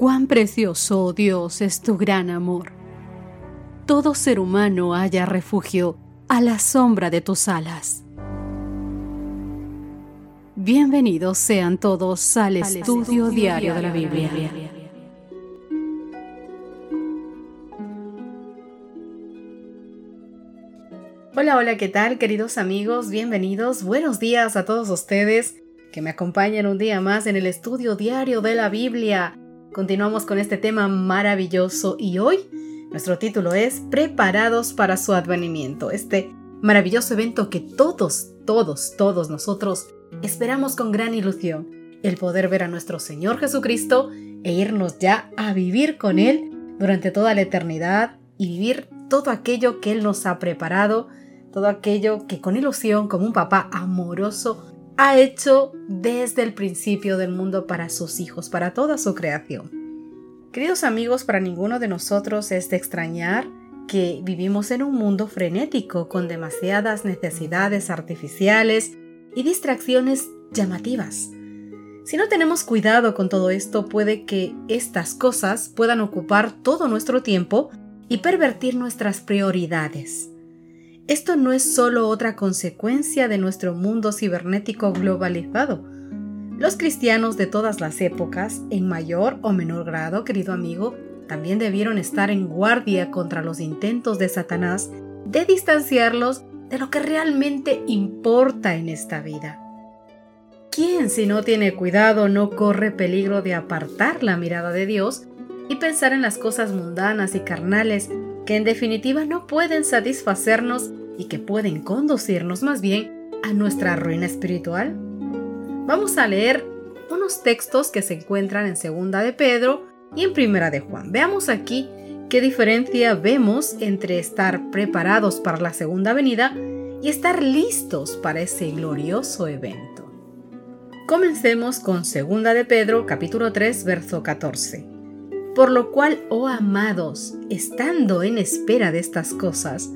Cuán precioso, oh Dios, es tu gran amor. Todo ser humano haya refugio a la sombra de tus alas. Bienvenidos sean todos al, estudio, diario de la Biblia. Hola, hola, ¿qué tal queridos amigos? Bienvenidos, buenos días a todos ustedes que me acompañan un día más en el estudio diario de la Biblia. Continuamos con este tema maravilloso y hoy nuestro título es Preparados para su advenimiento, este maravilloso evento que todos, todos, todos nosotros esperamos con gran ilusión, el poder ver a nuestro Señor Jesucristo e irnos ya a vivir con Él durante toda la eternidad y vivir todo aquello que Él nos ha preparado, todo aquello que con ilusión, como un papá amoroso, ha hecho desde el principio del mundo para sus hijos, para toda su creación. Queridos amigos, para ninguno de nosotros es de extrañar que vivimos en un mundo frenético con demasiadas necesidades artificiales y distracciones llamativas. Si no tenemos cuidado con todo esto, puede que estas cosas puedan ocupar todo nuestro tiempo y pervertir nuestras prioridades. Esto no es solo otra consecuencia de nuestro mundo cibernético globalizado. Los cristianos de todas las épocas, en mayor o menor grado, querido amigo, también debieron estar en guardia contra los intentos de Satanás de distanciarlos de lo que realmente importa en esta vida. ¿Quién si no tiene cuidado no corre peligro de apartar la mirada de Dios y pensar en las cosas mundanas y carnales que en definitiva no pueden satisfacernos y que pueden conducirnos más bien a nuestra ruina espiritual? Vamos a leer unos textos que se encuentran en Segunda de Pedro y en Primera de Juan. Veamos aquí qué diferencia vemos entre estar preparados para la segunda venida y estar listos para ese glorioso evento. Comencemos con Segunda de Pedro, capítulo 3, verso 14. Por lo cual, oh amados, estando en espera de estas cosas,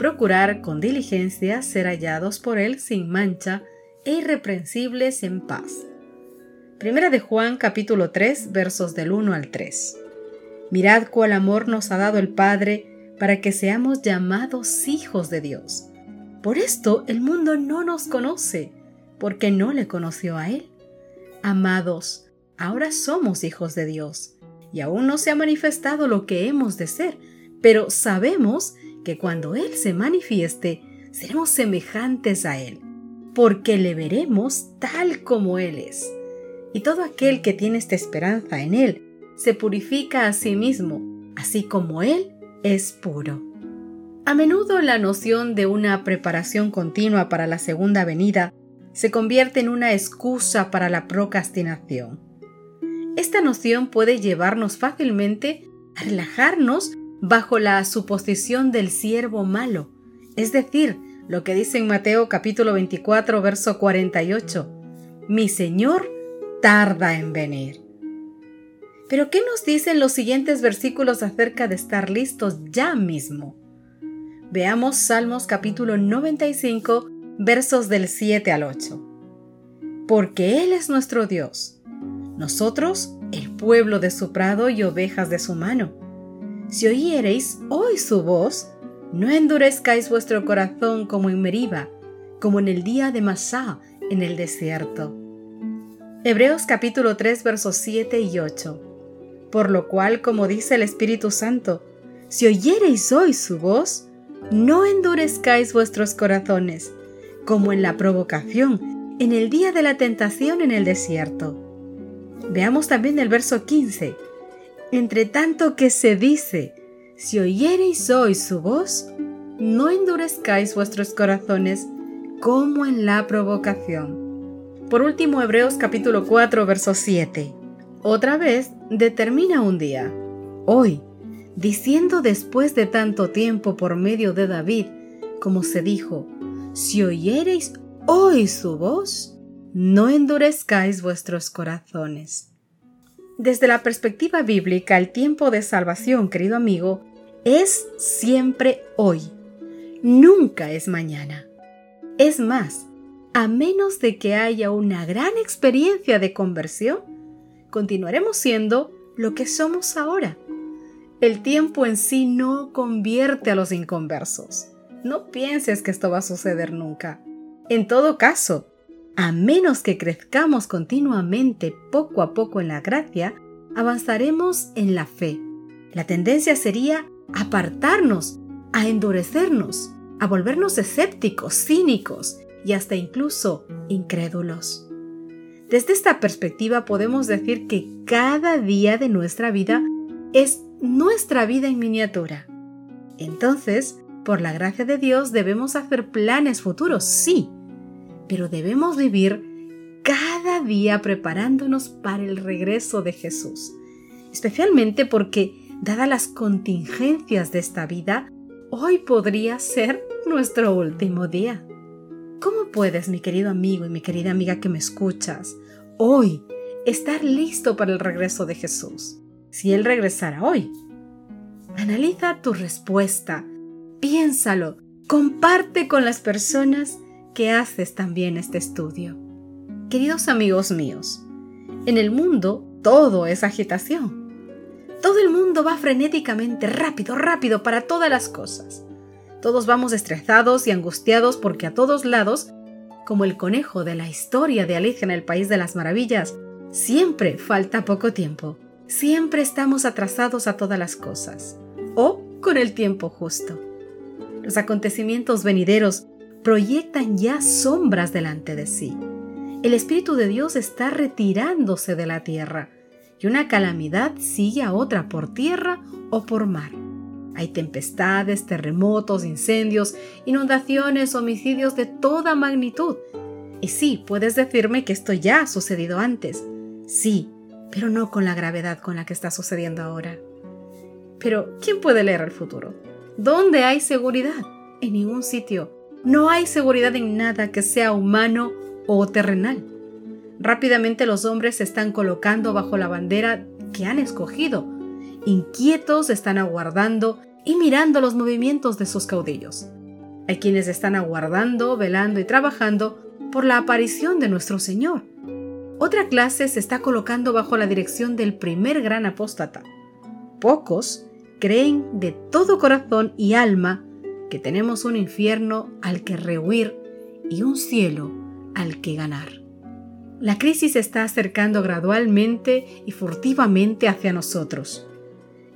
procurar con diligencia ser hallados por Él sin mancha e irreprensibles en paz. Primera de Juan capítulo 3 versos del 1 al 3. Mirad cuál amor nos ha dado el Padre para que seamos llamados hijos de Dios. Por esto el mundo no nos conoce, porque no le conoció a Él. Amados, ahora somos hijos de Dios, y aún no se ha manifestado lo que hemos de ser, pero sabemos que cuando Él se manifieste, seremos semejantes a Él, porque le veremos tal como Él es. Y todo aquel que tiene esta esperanza en Él se purifica a sí mismo, así como Él es puro. A menudo la noción de una preparación continua para la segunda venida se convierte en una excusa para la procrastinación. Esta noción puede llevarnos fácilmente a relajarnos bajo la suposición del siervo malo, es decir, lo que dice en Mateo capítulo 24, verso 48, mi Señor tarda en venir. Pero ¿qué nos dicen los siguientes versículos acerca de estar listos ya mismo? Veamos Salmos capítulo 95, versos del 7 al 8. Porque Él es nuestro Dios, nosotros el pueblo de su prado y ovejas de su mano. Si oyereis hoy su voz, no endurezcáis vuestro corazón como en Meriba, como en el día de Masá en el desierto. Hebreos capítulo 3 versos 7 y 8. Por lo cual, como dice el Espíritu Santo, si oyereis hoy su voz, no endurezcáis vuestros corazones, como en la provocación, en el día de la tentación en el desierto. Veamos también el verso 15 entre tanto que se dice, si oyereis hoy su voz, no endurezcáis vuestros corazones como en la provocación. Por último, Hebreos capítulo 4, verso 7. Otra vez determina un día, hoy, diciendo después de tanto tiempo por medio de David, como se dijo, si oyereis hoy su voz, no endurezcáis vuestros corazones. Desde la perspectiva bíblica, el tiempo de salvación, querido amigo, es siempre hoy. Nunca es mañana. Es más, a menos de que haya una gran experiencia de conversión, continuaremos siendo lo que somos ahora. El tiempo en sí no convierte a los inconversos. No pienses que esto va a suceder nunca. En todo caso, a menos que crezcamos continuamente poco a poco en la gracia, avanzaremos en la fe. La tendencia sería apartarnos, a endurecernos, a volvernos escépticos, cínicos y hasta incluso incrédulos. Desde esta perspectiva podemos decir que cada día de nuestra vida es nuestra vida en miniatura. Entonces, por la gracia de Dios debemos hacer planes futuros, sí, pero debemos vivir cada día preparándonos para el regreso de Jesús, especialmente porque, dadas las contingencias de esta vida, hoy podría ser nuestro último día. ¿Cómo puedes, mi querido amigo y mi querida amiga que me escuchas, hoy estar listo para el regreso de Jesús? Si Él regresara hoy. Analiza tu respuesta, piénsalo, comparte con las personas que haces también este estudio. Queridos amigos míos, en el mundo todo es agitación. Todo el mundo va frenéticamente, rápido, rápido para todas las cosas. Todos vamos estresados y angustiados porque a todos lados, como el conejo de la historia de Alicia en el País de las Maravillas, siempre falta poco tiempo. Siempre estamos atrasados a todas las cosas. O con el tiempo justo. Los acontecimientos venideros proyectan ya sombras delante de sí. El Espíritu de Dios está retirándose de la tierra y una calamidad sigue a otra por tierra o por mar. Hay tempestades, terremotos, incendios, inundaciones, homicidios de toda magnitud. Y sí, puedes decirme que esto ya ha sucedido antes. Sí, pero no con la gravedad con la que está sucediendo ahora. Pero, ¿quién puede leer el futuro? ¿Dónde hay seguridad? En ningún sitio. No hay seguridad en nada que sea humano o terrenal. Rápidamente los hombres se están colocando bajo la bandera que han escogido inquietos están aguardando y mirando los movimientos de sus caudillos. Hay quienes están aguardando, velando y trabajando por la aparición de nuestro Señor. Otra clase se está colocando bajo la dirección del primer gran apóstata. Pocos creen de todo corazón y alma que tenemos un infierno al que rehuir y un cielo al que ganar. La crisis se está acercando gradualmente y furtivamente hacia nosotros.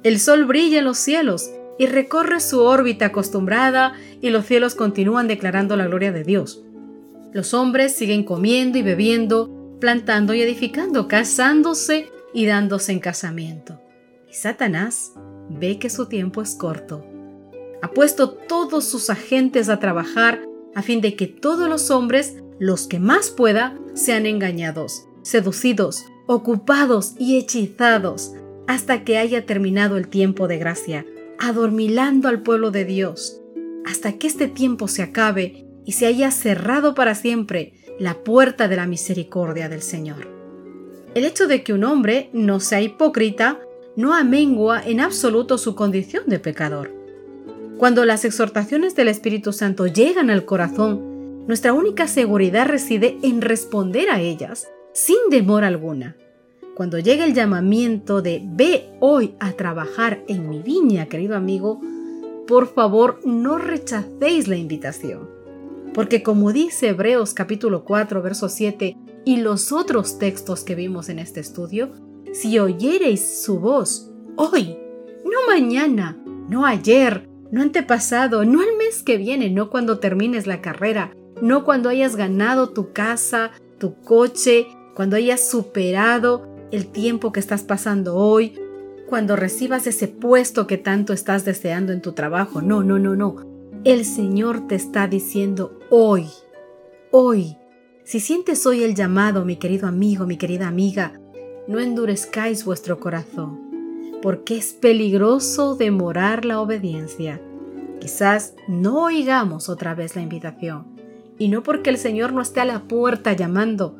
El sol brilla en los cielos y recorre su órbita acostumbrada y los cielos continúan declarando la gloria de Dios. Los hombres siguen comiendo y bebiendo, plantando y edificando, casándose y dándose en casamiento. Y Satanás ve que su tiempo es corto. Ha puesto todos sus agentes a trabajar a fin de que todos los hombres, los que más pueda, sean engañados, seducidos, ocupados y hechizados hasta que haya terminado el tiempo de gracia, adormilando al pueblo de Dios, hasta que este tiempo se acabe y se haya cerrado para siempre la puerta de la misericordia del Señor. El hecho de que un hombre no sea hipócrita no amengua en absoluto su condición de pecador. Cuando las exhortaciones del Espíritu Santo llegan al corazón, nuestra única seguridad reside en responder a ellas sin demora alguna. Cuando llega el llamamiento de ve hoy a trabajar en mi viña, querido amigo, por favor no rechacéis la invitación. Porque como dice Hebreos capítulo 4, verso 7 y los otros textos que vimos en este estudio, si oyereis su voz hoy, no mañana, no ayer, no antepasado, no el mes que viene, no cuando termines la carrera, no cuando hayas ganado tu casa, tu coche, cuando hayas superado el tiempo que estás pasando hoy, cuando recibas ese puesto que tanto estás deseando en tu trabajo. No, no, no, no. El Señor te está diciendo hoy, hoy. Si sientes hoy el llamado, mi querido amigo, mi querida amiga, no endurezcáis vuestro corazón, porque es peligroso demorar la obediencia. Quizás no oigamos otra vez la invitación, y no porque el Señor no esté a la puerta llamando,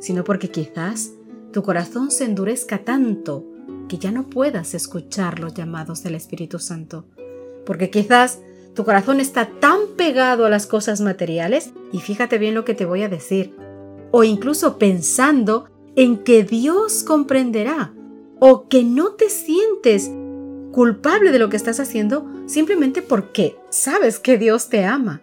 sino porque quizás tu corazón se endurezca tanto que ya no puedas escuchar los llamados del Espíritu Santo. Porque quizás tu corazón está tan pegado a las cosas materiales, y fíjate bien lo que te voy a decir, o incluso pensando en que Dios comprenderá o que no te sientes culpable de lo que estás haciendo simplemente porque sabes que Dios te ama.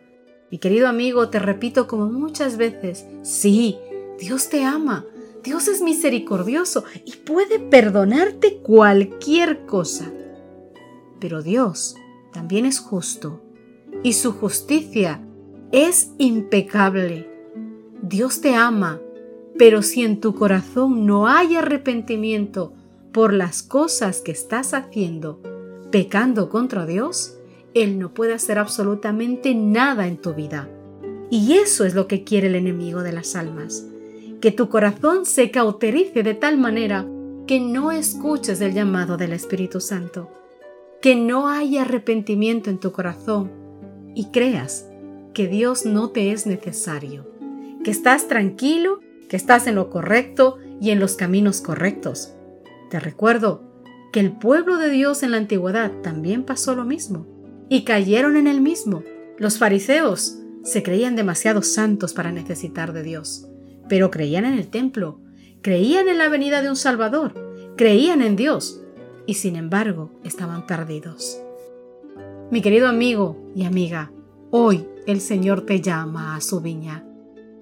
Mi querido amigo, te repito como muchas veces, sí, Dios te ama, Dios es misericordioso y puede perdonarte cualquier cosa. Pero Dios también es justo y su justicia es impecable. Dios te ama, pero si en tu corazón no hay arrepentimiento por las cosas que estás haciendo, pecando contra Dios, Él no puede hacer absolutamente nada en tu vida. Y eso es lo que quiere el enemigo de las almas, que tu corazón se cauterice de tal manera que no escuches el llamado del Espíritu Santo, que no haya arrepentimiento en tu corazón y creas que Dios no te es necesario, que estás tranquilo, que estás en lo correcto y en los caminos correctos. Te recuerdo que el pueblo de Dios en la antigüedad también pasó lo mismo y cayeron en el mismo. Los fariseos se creían demasiado santos para necesitar de Dios, pero creían en el templo, creían en la venida de un Salvador, creían en Dios y sin embargo estaban perdidos. Mi querido amigo y amiga, hoy el Señor te llama a su viña.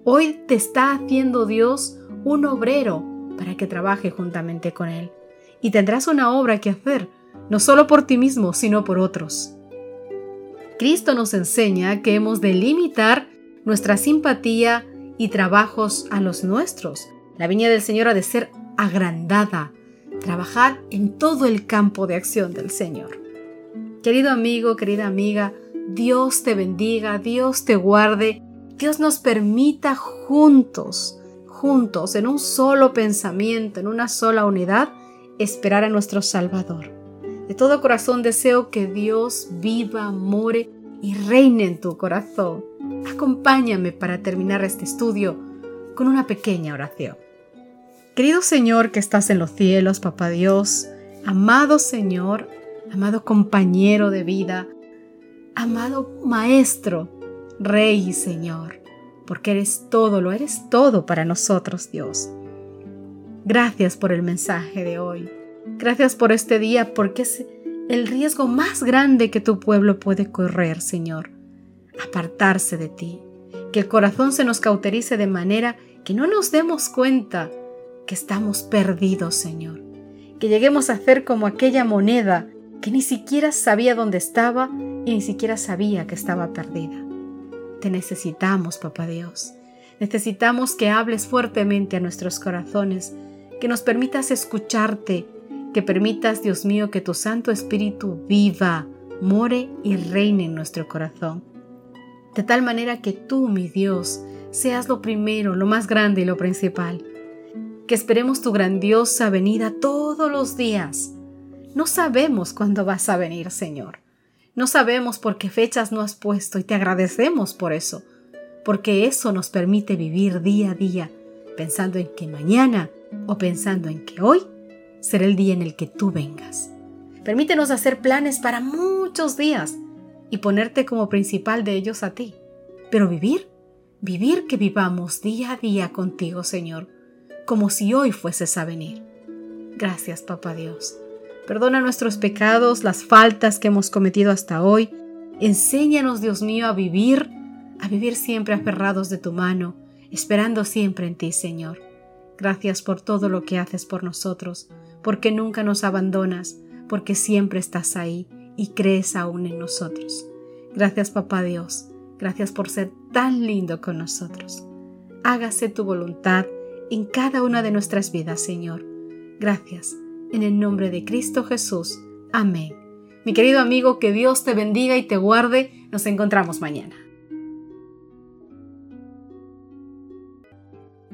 Hoy te está haciendo Dios un obrero para que trabaje juntamente con Él. Y tendrás una obra que hacer, no solo por ti mismo, sino por otros. Cristo nos enseña que hemos de limitar nuestra simpatía y trabajos a los nuestros. La viña del Señor ha de ser agrandada, trabajar en todo el campo de acción del Señor. Querido amigo, querida amiga, Dios te bendiga, Dios te guarde, Dios nos permita juntos, juntos, en un solo pensamiento, en una sola unidad, esperar a nuestro Salvador. De todo corazón deseo que Dios viva, more y reine en tu corazón. Acompáñame para terminar este estudio con una pequeña oración. Querido Señor que estás en los cielos, Papá Dios, amado Señor, amado compañero de vida, amado Maestro, Rey y Señor, porque eres todo, lo eres todo para nosotros, Dios. Gracias por el mensaje de hoy. Gracias por este día, porque es el riesgo más grande que tu pueblo puede correr, Señor. Apartarse de ti. Que el corazón se nos cauterice de manera que no nos demos cuenta que estamos perdidos, Señor. Que lleguemos a hacer como aquella moneda que ni siquiera sabía dónde estaba y ni siquiera sabía que estaba perdida. Te necesitamos, Papá Dios. Necesitamos que hables fuertemente a nuestros corazones, que nos permitas escucharte, que permitas, Dios mío, que tu Santo Espíritu viva, more y reine en nuestro corazón. De tal manera que tú, mi Dios, seas lo primero, lo más grande y lo principal. Que esperemos tu grandiosa venida todos los días no sabemos cuándo vas a venir, Señor. No sabemos por qué fechas no has puesto y te agradecemos por eso, porque eso nos permite vivir día a día, pensando en que mañana o pensando en que hoy será el día en el que tú vengas. Permítenos hacer planes para muchos días y ponerte como principal de ellos a ti. Pero vivir, vivir que vivamos día a día contigo, Señor, como si hoy fueses a venir. Gracias, Papá Dios. Perdona nuestros pecados, las faltas que hemos cometido hasta hoy. Enséñanos, Dios mío, a vivir, a vivir siempre aferrados de tu mano, esperando siempre en ti, Señor. Gracias por todo lo que haces por nosotros, porque nunca nos abandonas, porque siempre estás ahí y crees aún en nosotros. Gracias, Papá Dios. Gracias por ser tan lindo con nosotros. Hágase tu voluntad en cada una de nuestras vidas, Señor. Gracias en el nombre de Cristo Jesús. Amén. Mi querido amigo, que Dios te bendiga y te guarde. Nos encontramos mañana.